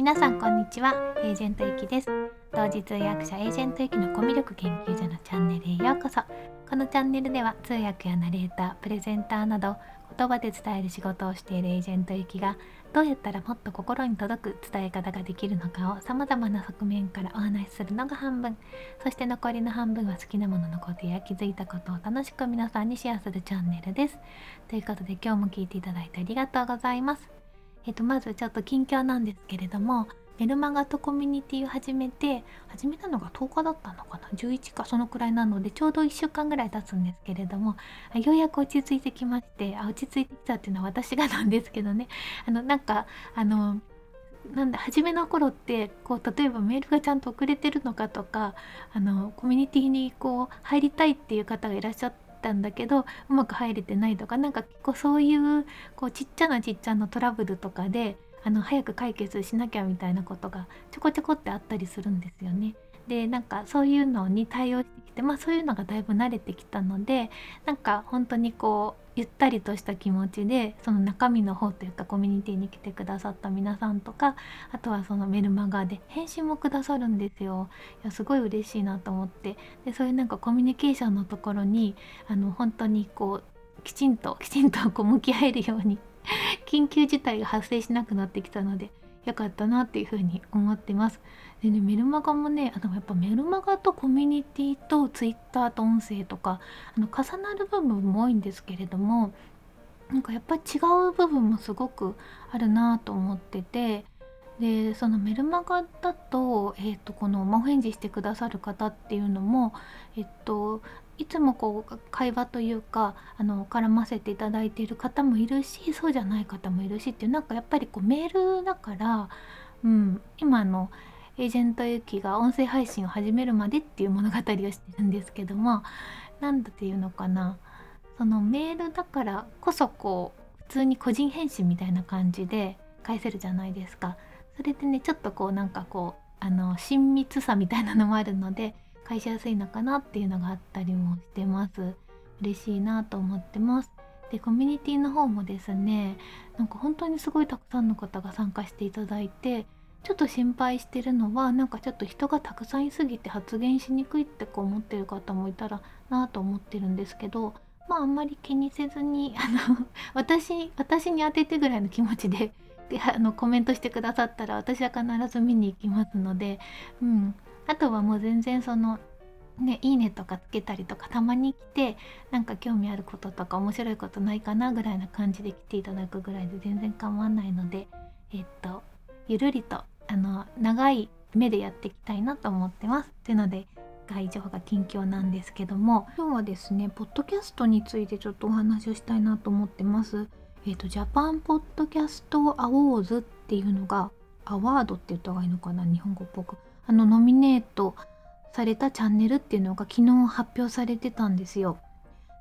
皆さんこんにちは。エージェントゆきです。同時通訳者エージェントゆきのコミュ力研究所のチャンネルへようこそ。このチャンネルでは通訳やナレータープレゼンターなど言葉で伝える仕事をしているエージェントゆきがどうやったらもっと心に届く伝え方ができるのかを様々な側面からお話しするのが半分。そして残りの半分は好きなもののことや気づいたことを楽しく皆さんにシェアするチャンネルです。ということで今日も聞いていただいてありがとうございます。えっと、まずちょっと近況なんですけれどもメルマガとコミュニティを始めて始めたのが10日だったのかな11かそのくらいなのでちょうど1週間ぐらい経つんですけれどもようやく落ち着いてきましてあ落ち着いてきたっていうのは私がなんですけどね。あのなんかあのなんだ初めの頃ってこう例えばメールがちゃんと送れてるのかとかあのコミュニティにこう入りたいっていう方がいらっしゃってたんだけどうまく入れてないとかなんか結構そういうこうちっちゃなちっちゃなトラブルとかであの早く解決しなきゃみたいなことがちょこちょこってあったりするんですよね。でなんかそういうのに対応してきてまあそういうのがだいぶ慣れてきたのでなんか本当にこうゆったりとした気持ちでその中身の方というかコミュニティに来てくださった皆さんとかあとはそのメルマガで返信もくださるんですよ。いやすごい嬉しいなと思ってでそういうなんかコミュニケーションのところにあの本当にこうきちんときちんとこう向き合えるように 緊急事態が発生しなくなってきたので良かったなっていうふうに思ってます。でねメルマガもねあのやっぱメルマガとコミュニティとツイッターと音声とかあの重なる部分も多いんですけれどもなんかやっぱり違う部分もすごくあるなと思っててでそのメルマガだと,、えーと、このお返事してくださる方っていうのも、えっと、いつもこう会話というかあの絡ませていただいている方もいるしそうじゃない方もいるしっていうなんかやっぱりこうメールだから、うん、今のエージェントユキが音声配信を始めるまでっていう物語をしてるんですけども何だっていうのかなそのメールだからこそこう普通に個人返信みたいな感じで返せるじゃないですか。それでねちょっとこうなんかこうあの親密さみたいなのもあるので返しやすいのかなっていうのがあったりもしてます。嬉しいなと思ってます。でコミュニティの方もですねなんか本当にすごいたくさんの方が参加していただいてちょっと心配してるのはなんかちょっと人がたくさんいすぎて発言しにくいってこう思ってる方もいたらなと思ってるんですけどまああんまり気にせずに あの私私に当ててぐらいの気持ちであのコメントしてくださったら私は必ず見に行きますので、うん、あとはもう全然そのね、いいねとかつけたりとかたまに来てなんか興味あることとか面白いことないかなぐらいな感じで来ていただくぐらいで全然構わないのでえっとゆるりとあの長い目でやっていきたいなと思ってます。というのでが以上が近況なんですけども今日はですねポッドキャストについてちょっとお話をしたいなと思ってます。えっ、とジャパンポッドキャストアウォーズっていうのがアワードって言った方がいいのかな？日本語っぽくあのノミネートされたチャンネルっていうのが昨日発表されてたんですよ。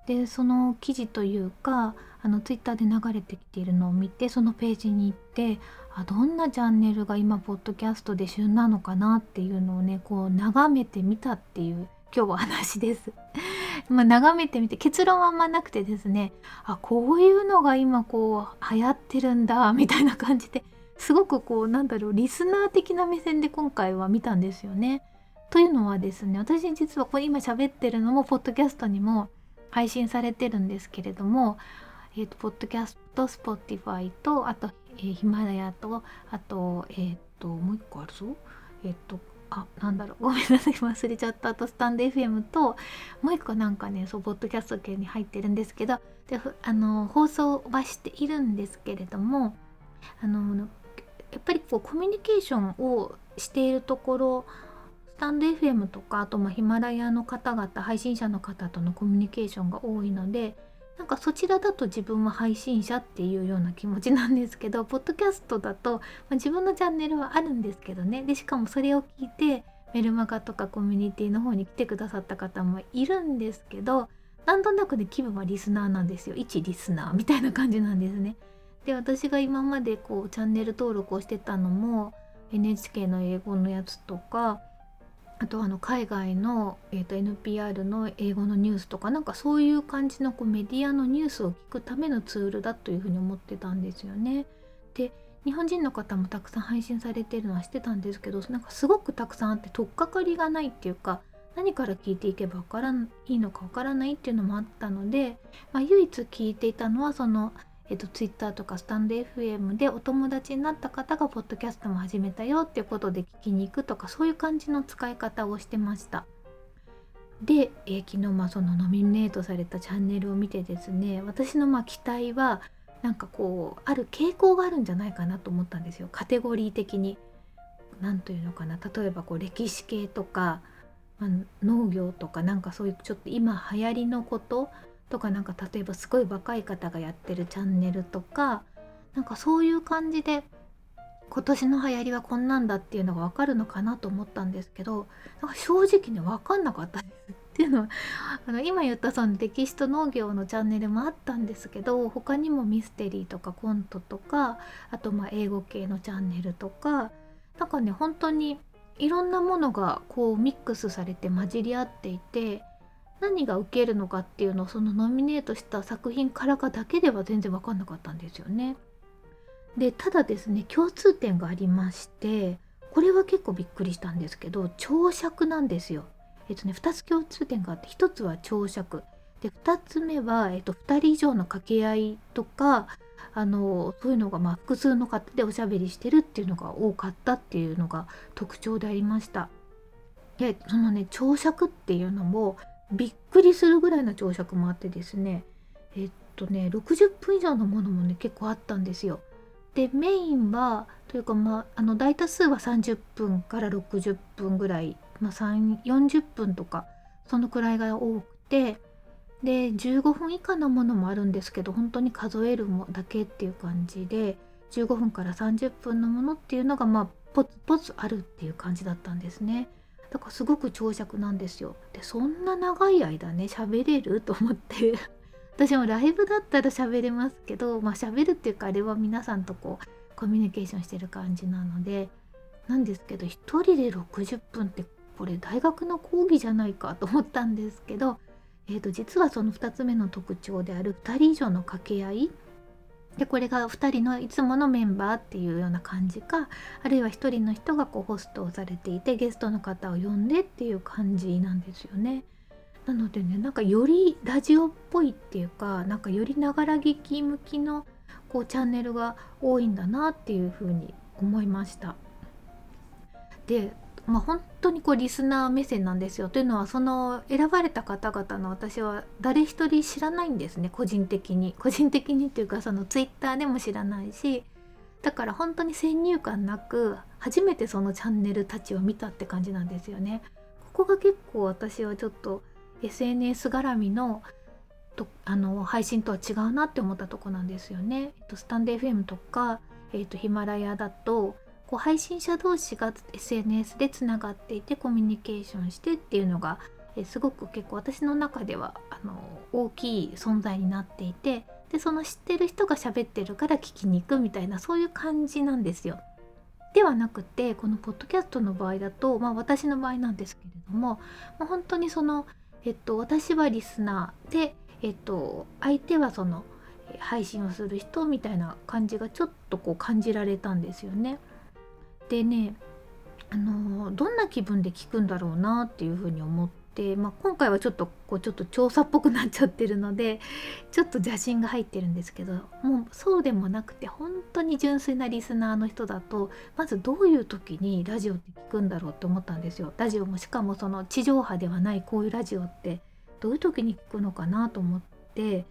でその記事というかあのツイッターで流れてきているのを見てそのページに行ってあどんなチャンネルが今ポッドキャストで旬なのかなっていうのをねこう眺めてみたっていう今日は話です。まあ眺めてみて結論はあんまなくてですねあこういうのが今こう流行ってるんだみたいな感じですごくこうなんだろうリスナー的な目線で今回は見たんですよね。というのはですね私実はこれ今喋ってるのもポッドキャストにも配信されてるんですけれども、えーと、ポッドキャストスポティファイとあと、ヒマラヤとあとえっ、ー、ともう一個あるぞ。えっ、ー、とあなんだろう。ごめんなさい忘れちゃった。あとスタンド FM ともう一個なんかねそうポッドキャスト系に入ってるんですけどであの放送はしているんですけれどもあのやっぱりこうコミュニケーションをしているところスタンド FM とかあとまヒマラヤの方々配信者の方とのコミュニケーションが多いのでなんかそちらだと自分は配信者っていうような気持ちなんですけどポッドキャストだと、ま、自分のチャンネルはあるんですけどねでしかもそれを聞いてメルマガとかコミュニティの方に来てくださった方もいるんですけどなんとなくね気分はリスナーなんですよ一リスナーみたいな感じなんですね。で私が今までこうチャンネル登録をしてたのも NHK の英語のやつとかあとあの海外の、えーと、NPR の英語のニュースとかなんかそういう感じのこうメディアのニュースを聞くためのツールだというふうに思ってたんですよね。で日本人の方もたくさん配信されてるのは知ってたんですけどなんかすごくたくさんあって取っかかりがないっていうか何から聞いていけばからいいのかわからないっていうのもあったので、まあ、唯一聞いていたのはその、えっと、Twitter とかスタンド FM でお友達になった方がポッドキャストも始めたよっていうことで聞きに行くとかそういう感じの使い方をしてました。で、えー、昨日まあそのノミネートされたチャンネルを見てですね私のまあ期待はなんかこうある傾向があるんじゃないかなと思ったんですよカテゴリー的に。何というのかな例えばこう歴史系とか、まあ、農業とかなんかそういうちょっと今流行りのこととかなんか例えばすごい若い方がやってるチャンネルとかなんかそういう感じで今年の流行りはこんなんだっていうのが分かるのかなと思ったんですけどなんか正直ね分かんなかったです。っていうのは あの今言ったその歴史と農業のチャンネルもあったんですけど他にもミステリーとかコントとかあとまあ英語系のチャンネルとかなんかね本当にいろんなものがこうミックスされて混じり合っていて何が受けるのかっていうのをそのノミネートした作品からかだけでは全然分かんなかったんですよね。でただですね共通点がありましてこれは結構びっくりしたんですけど長尺なんですよ。えっとね2つ共通点があって1つは長尺で2つ目は、えっと、2人以上の掛け合いとかあのそういうのが、まあ、複数の方でおしゃべりしてるっていうのが多かったっていうのが特徴でありました。でそのね長尺っていうのもびっくりするぐらいの長尺もあってですねえっとね60分以上のものもね結構あったんですよ。でメインはというかまああの大多数は30分から60分ぐらい、まあ、40分とかそのくらいが多くてで15分以下のものもあるんですけど本当に数えるだけっていう感じで15分から30分のものっていうのがまあポツポツあるっていう感じだったんですね。だからすごく長尺なんですよ。でそんな長い間ね喋れる？と思って。私もライブだったら喋れますけどまあ喋るっていうかあれは皆さんとこうコミュニケーションしてる感じなので。なんですけど1人で60分ってこれ大学の講義じゃないかと思ったんですけど、えー、と実はその2つ目の特徴である2人以上の掛け合いでこれが2人のいつものメンバーっていうような感じかあるいは1人の人がこうホストをされていてゲストの方を呼んでっていう感じなんですよね。なのでねなんかよりラジオっぽいっていうかなんかよりながら聞き向きのこうチャンネルが多いんだなっていうふうに思いました。でまあ、本当にこうリスナー目線なんですよというのはその選ばれた方々の私は誰一人知らないんですね個人的に個人的にっていうかそのツイッターでも知らないしだから本当に先入観なく初めてそのチャンネルたちを見たって感じなんですよね。ここが結構私はちょっと SNS 絡みのとあの配信とは違うなって思ったとこなんですよね。えっと、スタンド FM とか、えっと、ヒマラヤだとこう配信者同士が SNS でつながっていてコミュニケーションしてっていうのがえすごく結構私の中ではあの大きい存在になっていてでその知ってる人が喋ってるから聞きに行くみたいなそういう感じなんですよ。ではなくてこのポッドキャストの場合だと、まあ、私の場合なんですけれども、まあ、本当にそのえっと、私はリスナーで、えっと、相手はその配信をする人みたいな感じがちょっとこう感じられたんですよね。でねあのどんな気分で聞くんだろうなっていうふうに思って、まあ、今回はちょっとこうちょっと調査っぽくなっちゃってるので ちょっと邪心が入ってるんですけどもうそうでもなくて本当に純粋なリスナーの人だとまずどういう時にラジオって聞くんだろうって思ったんですよ。ラジオもしかもその地上波ではないこういうラジオってどういう時に聞くのかなと思って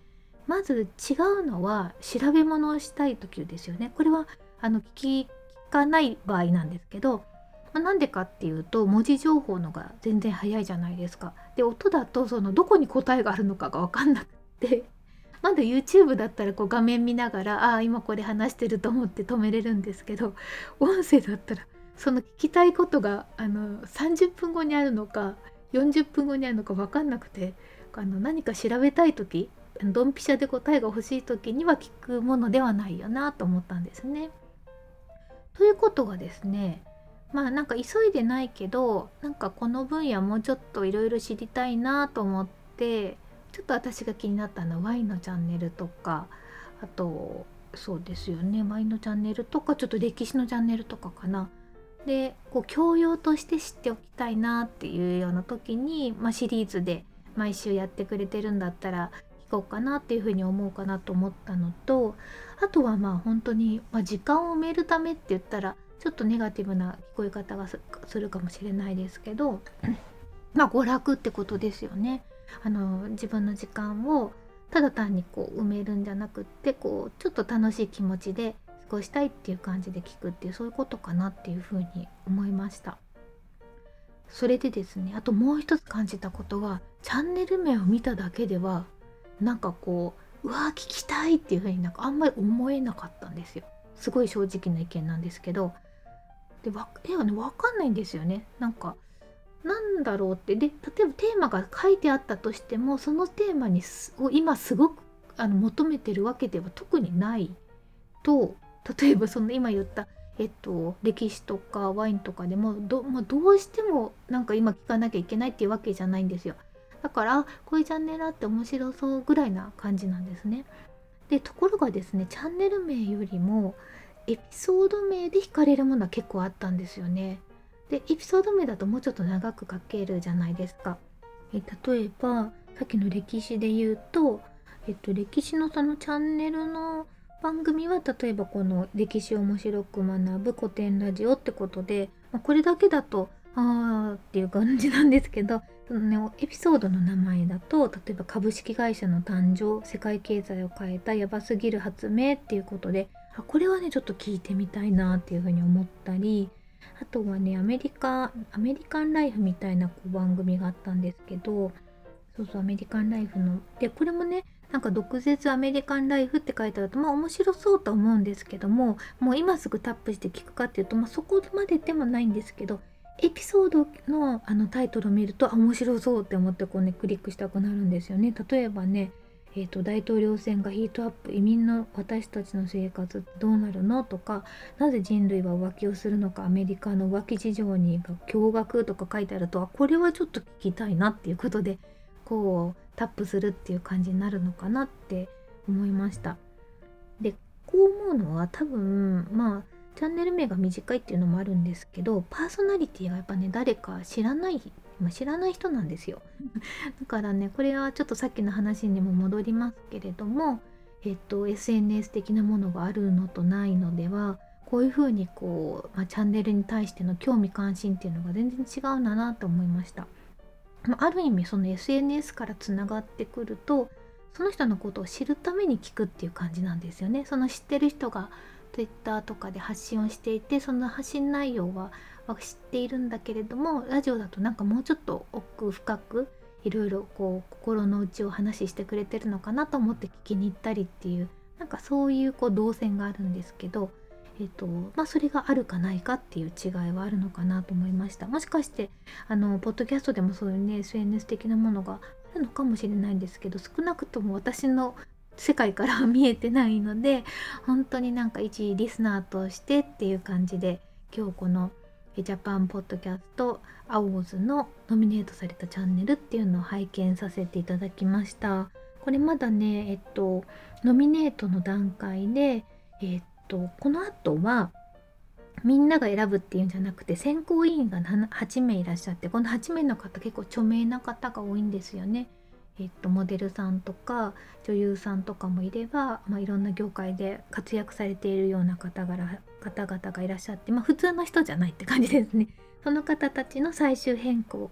まず違うのは調べ物をしたい時ですよね。これはあの聞かない場合なんですけどまあ、なんでかっていうと文字情報のが全然早いじゃないですか。で音だとそのどこに答えがあるのかが分かんなくて まだ YouTube だったらこう画面見ながらああ今これ話してると思って止めれるんですけど 音声だったらその聞きたいことがあの30分後にあるのか40分後にあるのか分かんなくてあの何か調べたい時ドンピシャで答えが欲しい時には聞くものではないよなと思ったんですね。ということはですねまあなんか急いでないけどなんかこの分野もうちょっといろいろ知りたいなと思ってちょっと私が気になったのはワインのチャンネルとかあとそうですよね舞のチャンネルとかちょっと歴史のチャンネルとかかな。でこう教養として知っておきたいなっていうような時に、まあ、シリーズで毎週やってくれてるんだったらこうかなっていうふうに思うかなと思ったのとあとはまあ本当に、まあ、時間を埋めるためって言ったらちょっとネガティブな聞こえ方がするかもしれないですけど まあ娯楽ってことですよね。あの自分の時間をただ単にこう埋めるんじゃなくってこうちょっと楽しい気持ちで過ごしたいっていう感じで聞くっていうそういうことかなっていうふうに思いましたそれでですねあともう一つ感じたことがチャンネル名を見ただけではなんかこううわー聞きたいっていうふうになんかあんまり思えなかったんですよ。すごい正直な意見なんですけど。でわ絵はね分かんないんですよね。なんかなんだろうって。で例えばテーマが書いてあったとしてもそのテーマにを今すごくあの求めてるわけでは特にないと例えばその今言ったえっと、歴史とかワインとかでもど,、まあ、どうしてもなんか今聞かなきゃいけないっていうわけじゃないんですよ。だからこういうチャンネルあって面白そうぐらいな感じなんですねでところがですねチャンネル名よりもエピソード名で惹かれるものは結構あったんですよねでエピソード名だともうちょっと長く書けるじゃないですか。え例えばさっきの歴史で言うと、えっと、歴史のそのチャンネルの番組は例えばこの歴史を面白く学ぶ古典ラジオってことで、まあ、これだけだとあーっていう感じなんですけどその、ね、エピソードの名前だと例えば株式会社の誕生世界経済を変えたやばすぎる発明っていうことであこれはねちょっと聞いてみたいなっていうふうに思ったりあとはねアメリカアメリカンライフみたいなこう番組があったんですけどそうそうアメリカンライフのでこれもねなんか毒舌アメリカンライフって書いてあるとまあ面白そうと思うんですけどももう今すぐタップして聞くかっていうと、まあ、そこまででもないんですけどエピソードのあのタイトルを見ると面白そうって思ってこうねクリックしたくなるんですよね。例えばねえーと、大統領選がヒートアップ移民の私たちの生活どうなるのとかなぜ人類は浮気をするのかアメリカの浮気事情に驚愕とか書いてあるとこれはちょっと聞きたいなっていうことでこうタップするっていう感じになるのかなって思いました。でこう思うのは多分まあチャンネル名が短いっていうのもあるんですけどパーソナリティがやっぱね誰か知らないまあ、知らない人なんですよ だからねこれはちょっとさっきの話にも戻りますけれどもえっと SNS 的なものがあるのとないのではこういうふうにこう、まあ、チャンネルに対しての興味関心っていうのが全然違うんだなと思いました。ある意味その SNS からつながってくるとその人のことを知るために聞くっていう感じなんですよね。その知ってる人が Twitter とかで発信をしていてその発信内容はは知っているんだけれどもラジオだとなんかもうちょっと奥深くいろいろこう心の内を話してくれてるのかなと思って聞きに行ったりっていうなんかそういうこう動線があるんですけど、えーとまあ、それがあるかないかっていう違いはあるのかなと思いました。もしかしてあのポッドキャストでもそういうね SNS 的なものがあるのかもしれないんですけど少なくとも私の世界から見えてないので本当になんか一リスナーとしてっていう感じで今日このジャパンポッドキャストアワーズのノミネートされたチャンネルっていうのを拝見させていただきましたこれまだねえっとノミネートの段階でえっとこの後はみんなが選ぶっていうんじゃなくて選考委員が8名いらっしゃってこの8名の方結構著名な方が多いんですよね。えっと、モデルさんとか女優さんとかもいれば、まあ、いろんな業界で活躍されているような方々方々がいらっしゃって、まあ、普通の人じゃないって感じですね。その方たちの最終変更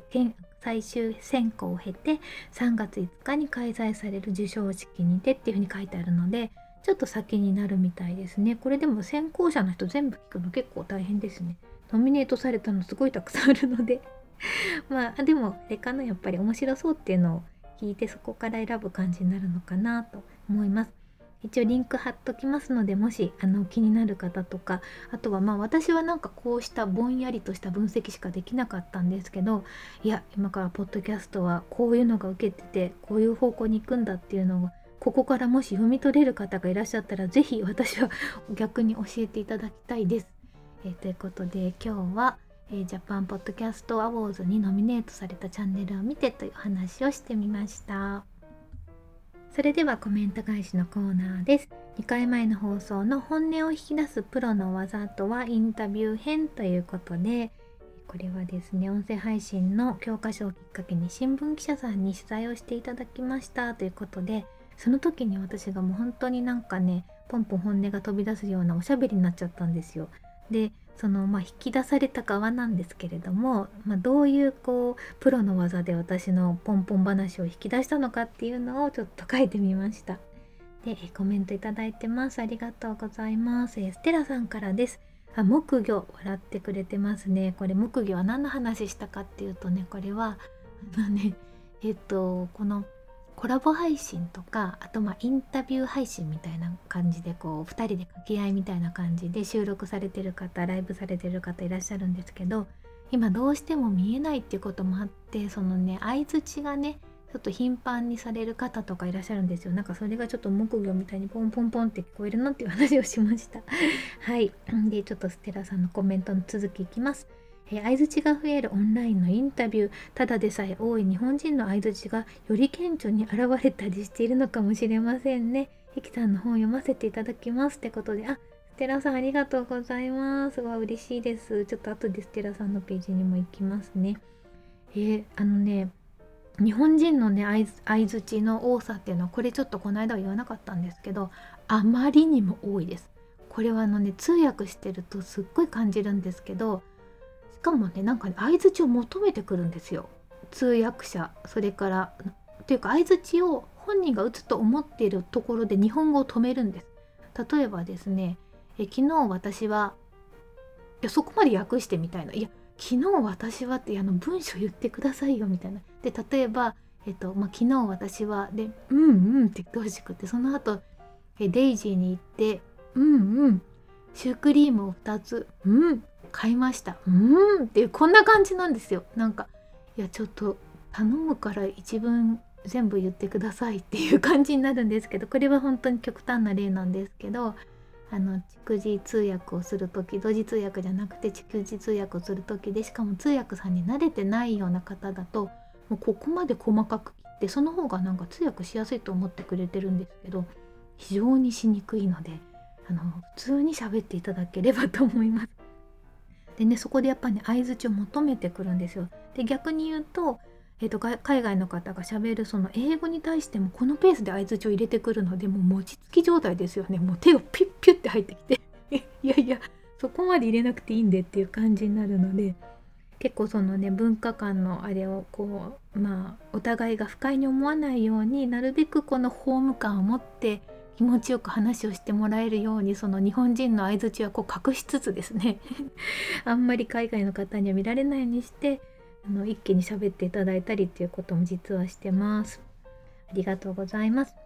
最終選考を経て3月5日に開催される授賞式にてっていうふうに書いてあるのでちょっと先になるみたいですね。これでも選考者の人全部聞くの結構大変ですね。ノミネートされたのすごいたくさんあるので まあでもあれかなやっぱり面白そうっていうのを聞いてそこから選ぶ感じになるのかなと思います。一応リンク貼っときますのでもしあの気になる方とかあとはまあ私はなんかこうしたぼんやりとした分析しかできなかったんですけどいや今からポッドキャストはこういうのが受けててこういう方向に行くんだっていうのをここからもし読み取れる方がいらっしゃったら是非私は逆に教えていただきたいです。えー、ということで今日はえ、ジャパンポッドキャストアワーズにノミネートされたチャンネルを見てという話をしてみました。それではコメント返しのコーナーです。2回前の放送の本音を引き出すプロの技とはインタビュー編ということでこれはですね音声配信の教科書をきっかけに新聞記者さんに取材をしていただきました。ということでその時に私がもう本当になんかねポンポン本音が飛び出すようなおしゃべりになっちゃったんですよ。でそのまあ引き出された側なんですけれども、まあ、どういうこうプロの技で私のポンポン話を引き出したのかっていうのをちょっと書いてみました。でコメントいただいてます。ありがとうございます。ステラさんからです。あ木魚笑ってくれてますね。これ木魚は何の話したかっていうとねこれはあのねえっとこのコラボ配信とかあとまあインタビュー配信みたいな感じでこう2人で掛け合いみたいな感じで収録されてる方ライブされてる方いらっしゃるんですけど今どうしても見えないっていうこともあってそのね相づちがねちょっと頻繁にされる方とかいらっしゃるんですよ。なんかそれがちょっと木魚みたいにポンポンポンって聞こえるのっていう話をしました。はい。でちょっとステラさんのコメントの続きいきます。え相づちが増えるオンラインのインタビューただでさえ多い日本人の相づちがより顕著に現れたりしているのかもしれませんね。ひきさんの本読ませていただきますってことであステラさんありがとうございます。わ嬉しいです。ちょっと後でステラさんのページにも行きますね。えー、あのね日本人のね相づちの多さっていうのはこれちょっとこの間は言わなかったんですけどあまりにも多いです。これはあのね通訳してるとすっごい感じるんですけどかもねなんか、ね、相づちを求めてくるんですよ。通訳者。それからというか相づちを本人が打つと思っているところで日本語を止めるんです。例えばですねえ昨日私はいやそこまで訳してみたいな。いや昨日私はってあの文章言ってくださいよみたいな。で例えばえっとまあ、昨日私はで「うんうん」って言ってほしくてその後えデイジーに行って「うんうん」シュークリームを2つ「うん」買いましたうーんっていうこんな感じなんですよなんかいやちょっと頼むから一文全部言ってくださいっていう感じになるんですけどこれは本当に極端な例なんですけどあの逐次通訳をする時同時通訳じゃなくて逐次通訳をする時でしかも通訳さんに慣れてないような方だともうここまで細かく切ってその方がなんか通訳しやすいと思ってくれてるんですけど非常にしにくいのであの普通に喋っていただければと思います。でねそこでやっぱり、ね、相づちを求めてくるんですよ。で逆に言うと,、えーと、海外の方がしゃべるその英語に対してもこのペースで相づちを入れてくるのでもう餅つき状態ですよねもう手をピュッピュッて入ってきて いやいやそこまで入れなくていいんでっていう感じになるので結構そのね文化間のあれをこうまあお互いが不快に思わないようになるべくこのホーム感を持って気持ちよく話をしてもらえるようにその日本人の相づちはこう隠しつつですね あんまり海外の方には見られないようにしてあの一気に喋っていただいたりっていうことも実はしてます。ありがとうございます。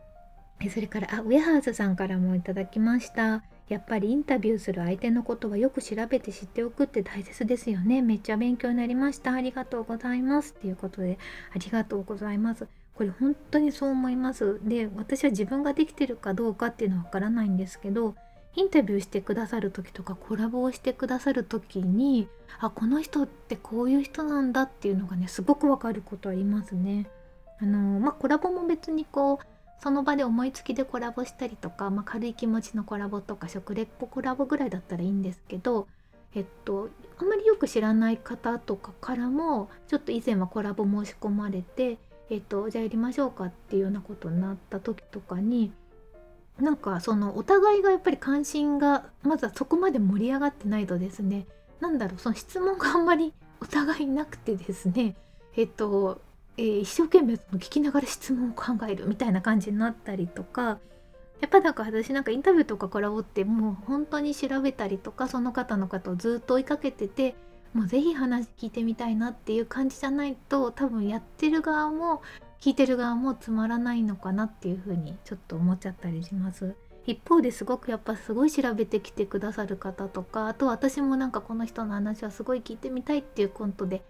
それからあウェハーズさんからもいただきました。やっぱりインタビューする相手のことはよく調べて知っておくって大切ですよね。めっちゃ勉強になりました。ありがとうございます。っていうことでありがとうございます。これ本当にそう思います。で私は自分ができてるかどうかっていうのはわからないんですけどインタビューしてくださる時とかコラボをしてくださる時にあこの人ってこういう人なんだっていうのがねすごくわかることありますね。あのまあコラボも別にこうその場で思いつきでコラボしたりとか、まあ、軽い気持ちのコラボとか食レポコラボぐらいだったらいいんですけどえっとあんまりよく知らない方とかからもちょっと以前はコラボ申し込まれてえっと、じゃあやりましょうかっていうようなことになった時とかになんかそのお互いがやっぱり関心がまずはそこまで盛り上がってないとですね何だろうその質問があんまりお互いなくてですねえっと、えー、一生懸命聞きながら質問を考えるみたいな感じになったりとかやっぱなんか私なんかインタビューとかコラボってもう本当に調べたりとかその方の方をずっと追いかけててもうぜひ話聞いてみたいなっていう感じじゃないと多分やってる側も聞いてる側もつまらないのかなっていうふうにちょっと思っちゃったりします。一方ですごくやっぱすごい調べてきてくださる方とかあと私もなんかこの人の話はすごい聞いてみたいっていうコントで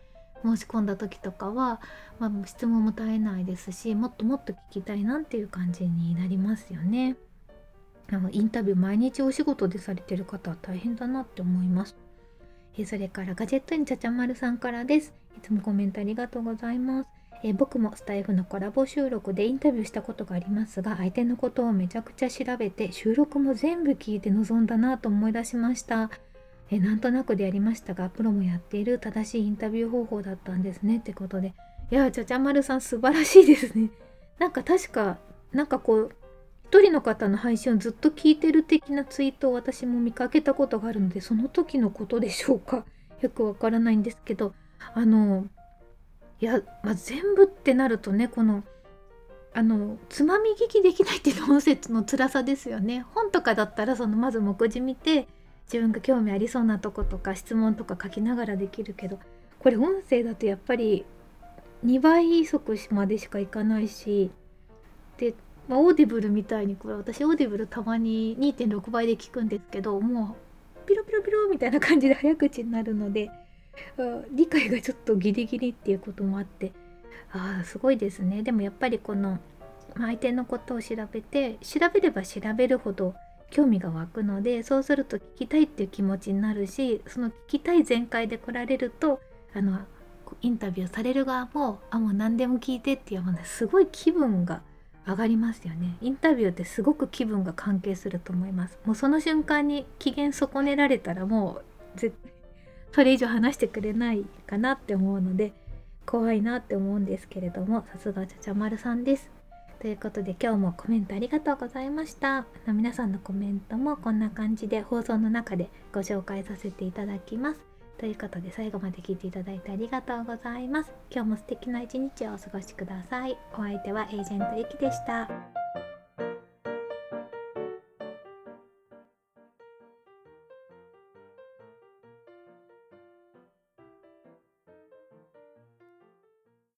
申し込んだ時とかは、まあ、質問も絶えないですしもっともっと聞きたいなっていう感じになりますよね。インタビュー毎日お仕事でされてる方は大変だなって思います。えそれからガジェットインちゃちゃまるさんからです。いつもコメントありがとうございます。え僕もスタイフのコラボ収録でインタビューしたことがありますが相手のことをめちゃくちゃ調べて収録も全部聞いて臨んだなと思い出しましたえなんとなくでやりましたがプロもやっている正しいインタビュー方法だったんですねってことでいやちゃちゃまるさん素晴らしいですねなんか確かなんかこう一人の方の配信をずっと聞いてる的なツイートを私も見かけたことがあるのでその時のことでしょうか。よくわからないんですけどあのいや、まあ、全部ってなるとねこのあのつまみ聞きできないっていうの音声の辛さですよね。本とかだったらそのまず目次見て自分が興味ありそうなとことか質問とか書きながらできるけどこれ音声だとやっぱり2倍速までしかいかないしで、まあ、オーディブルみたいにこれ私オーディブルたまに2.6倍で聞くんですけどもうピロピロピロみたいな感じで早口になるので理解がちょっとギリギリっていうこともあってああすごいですね。でもやっぱりこの相手のことを調べて調べれば調べるほど興味が湧くのでそうすると聞きたいっていう気持ちになるしその聞きたい全開で来られるとあのインタビューされる側もあもう何でも聞いてっていうのすごい気分が上がりますよね。インタビューってすごく気分が関係すると思います。もうその瞬間に機嫌損ねられたらもう絶対それ以上話してくれないかなって思うので怖いなって思うんですけれどもさすがちゃちゃまるさんです。ということで今日もコメントありがとうございました。皆さんのコメントもこんな感じで放送の中でご紹介させていただきます。ということで最後まで聞いていただいてありがとうございます。今日も素敵な一日をお過ごしください。お相手はエージェントゆきでした。